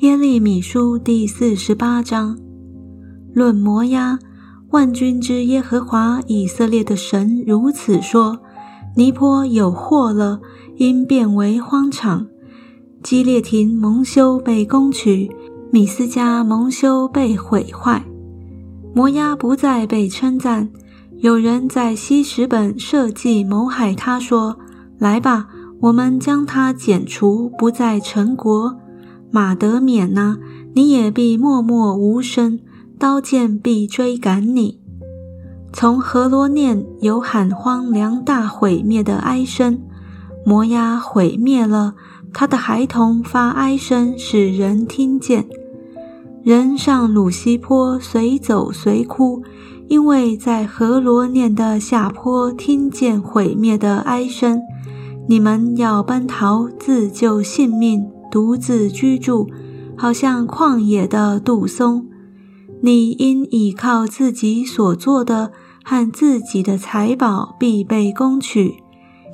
耶利米书第四十八章，论摩押，万军之耶和华以色列的神如此说：尼坡有祸了，因变为荒场；基列亭蒙羞被攻取，米斯加蒙羞被毁坏。摩押不再被称赞。有人在西什本设计谋害他，说：“来吧，我们将他剪除，不再成国。”马德冕呐，你也必默默无声，刀剑必追赶你。从河罗念有喊荒凉大毁灭的哀声，摩押毁灭了，他的孩童发哀声，使人听见。人上鲁西坡随走随哭，因为在河罗念的下坡听见毁灭的哀声。你们要奔逃，自救性命。独自居住，好像旷野的杜松。你因倚靠自己所做的和自己的财宝，必被攻取。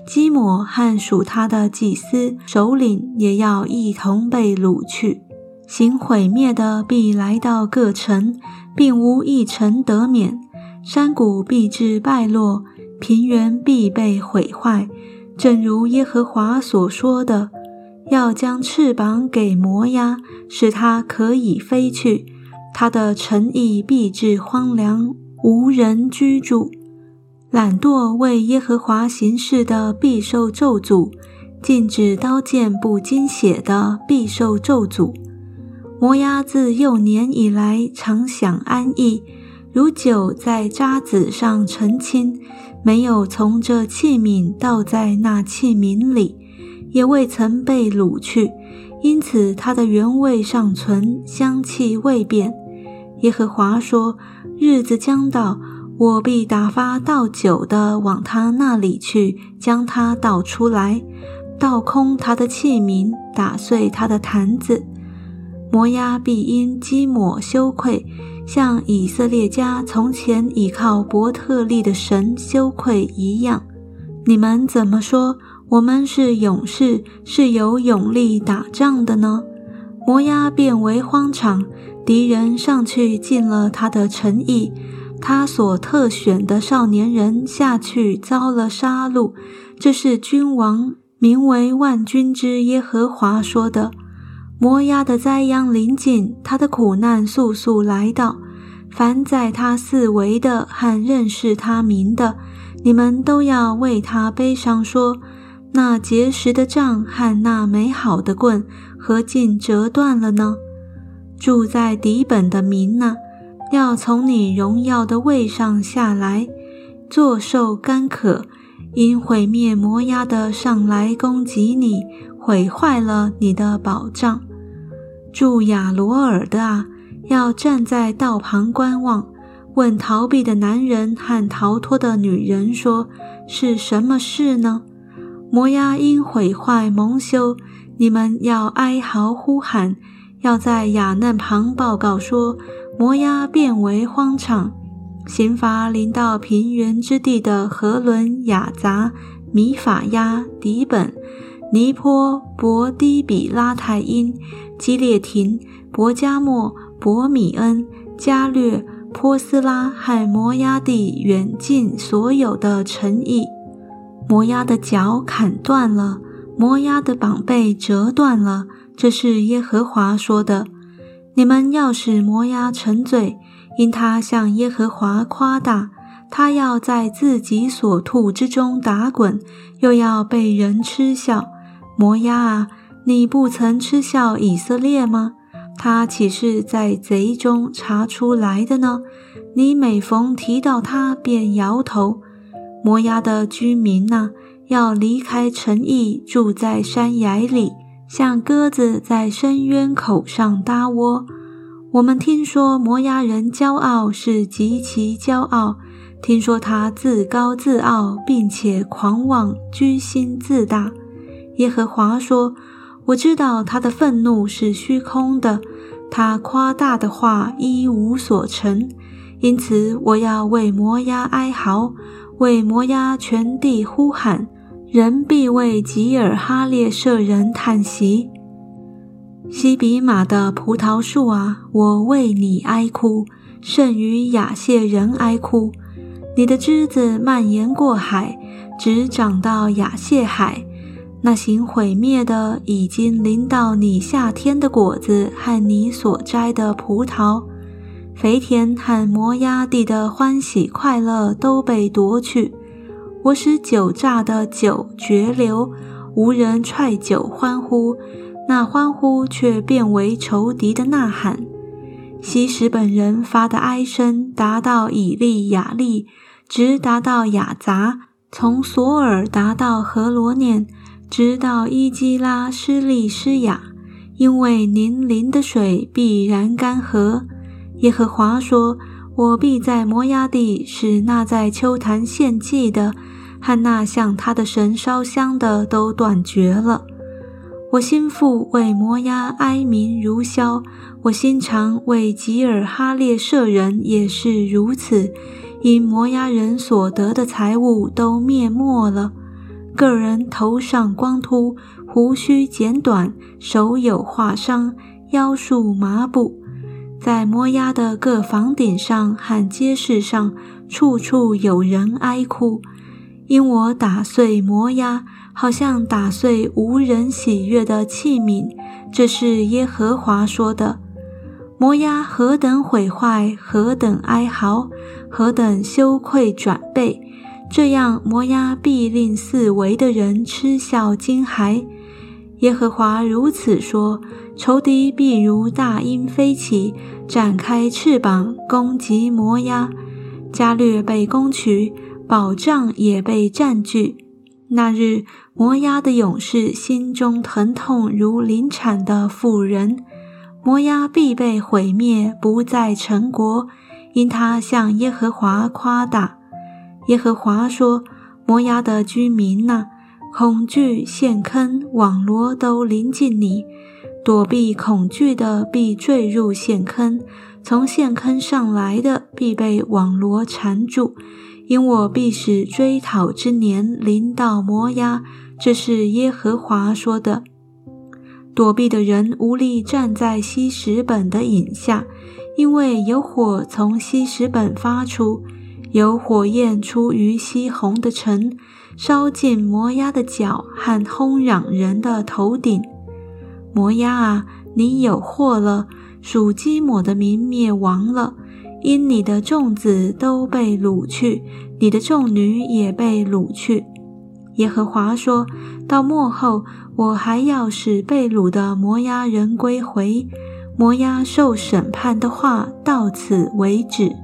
基摩和属他的祭司首领也要一同被掳去。行毁灭的必来到各城，并无一城得免。山谷必至败落，平原必被毁坏，正如耶和华所说的。要将翅膀给摩押，使它可以飞去。它的诚意必至荒凉，无人居住。懒惰为耶和华行事的必受咒诅；禁止刀剑不经血的必受咒诅。摩押自幼年以来常享安逸，如酒在渣子上澄清，没有从这器皿倒在那器皿里。也未曾被掳去，因此它的原味尚存，香气未变。耶和华说：“日子将到，我必打发倒酒的往他那里去，将他倒出来，倒空他的器皿，打碎他的坛子。摩押必因积抹羞愧，像以色列家从前倚靠伯特利的神羞愧一样。你们怎么说？”我们是勇士，是有勇力打仗的呢。摩押变为荒场，敌人上去进了他的城邑，他所特选的少年人下去遭了杀戮。这是君王名为万军之耶和华说的。摩押的灾殃临近，他的苦难速速来到。凡在他四围的和认识他名的，你们都要为他悲伤说。那结实的杖和那美好的棍，何竟折断了呢？住在底本的民呐，要从你荣耀的位上下来，坐受干渴，因毁灭摩押的上来攻击你，毁坏了你的宝藏。住亚罗尔的啊，要站在道旁观望，问逃避的男人和逃脱的女人说：是什么事呢？摩押因毁坏蒙羞，你们要哀嚎呼喊，要在雅嫩旁报告说：摩押变为荒场，刑罚临到平原之地的河伦、雅杂、米法亚、底本、尼坡、伯低比拉泰因、基列廷、伯加莫、伯米恩、加略、波斯拉和摩押地远近所有的城邑。摩押的脚砍断了，摩押的膀被折断了。这是耶和华说的。你们要使摩押沉醉，因他向耶和华夸大，他要在自己所吐之中打滚，又要被人嗤笑。摩押啊，你不曾嗤笑以色列吗？他岂是在贼中查出来的呢？你每逢提到他，便摇头。摩押的居民呐，要离开城邑，住在山崖里，像鸽子在深渊口上搭窝。我们听说摩押人骄傲是极其骄傲，听说他自高自傲，并且狂妄，居心自大。耶和华说：“我知道他的愤怒是虚空的，他夸大的话一无所成，因此我要为摩押哀嚎。”为摩押全地呼喊，人必为吉尔哈列舍人叹息。西比玛的葡萄树啊，我为你哀哭，甚于雅谢人哀哭。你的枝子蔓延过海，直长到雅谢海。那行毁灭的，已经临到你夏天的果子和你所摘的葡萄。肥田和摩押地的欢喜快乐都被夺去。我使酒榨的酒绝流，无人踹酒欢呼。那欢呼却变为仇敌的呐喊。西什本人发的哀声达到以利亚利，直达到雅杂，从索尔达到何罗念，直到伊基拉施利施雅，因为您淋的水必然干涸。耶和华说：“我必在摩押地使那在秋坛献祭的和那向他的神烧香的都断绝了。”我心腹为摩押哀鸣如箫，我心肠为吉尔哈列舍人也是如此，因摩押人所得的财物都灭没了。个人头上光秃，胡须剪短，手有划伤，腰束麻布，在摩押的各房顶上和街市上，处处有人哀哭，因我打碎摩押。好像打碎无人喜悦的器皿，这是耶和华说的。摩押何等毁坏，何等哀嚎，何等羞愧转背，这样摩押必令四围的人嗤笑惊骇。耶和华如此说：仇敌必如大鹰飞起，展开翅膀攻击摩押，加略被攻取，宝藏也被占据。那日。摩押的勇士心中疼痛如临产的妇人，摩押必被毁灭，不再成国，因他向耶和华夸大。耶和华说：“摩押的居民呐，恐惧陷坑网罗都临近你，躲避恐惧的必坠入陷坑，从陷坑上来的必被网罗缠住，因我必使追讨之年临到摩押。”这是耶和华说的。躲避的人无力站在西什本的影下，因为有火从西什本发出，有火焰出于西红的城，烧尽摩押的脚和轰嚷人的头顶。摩押啊，你有祸了！属基抹的民灭亡了，因你的众子都被掳去，你的众女也被掳去。耶和华说：“到末后，我还要使被掳的摩押人归回。摩押受审判的话到此为止。”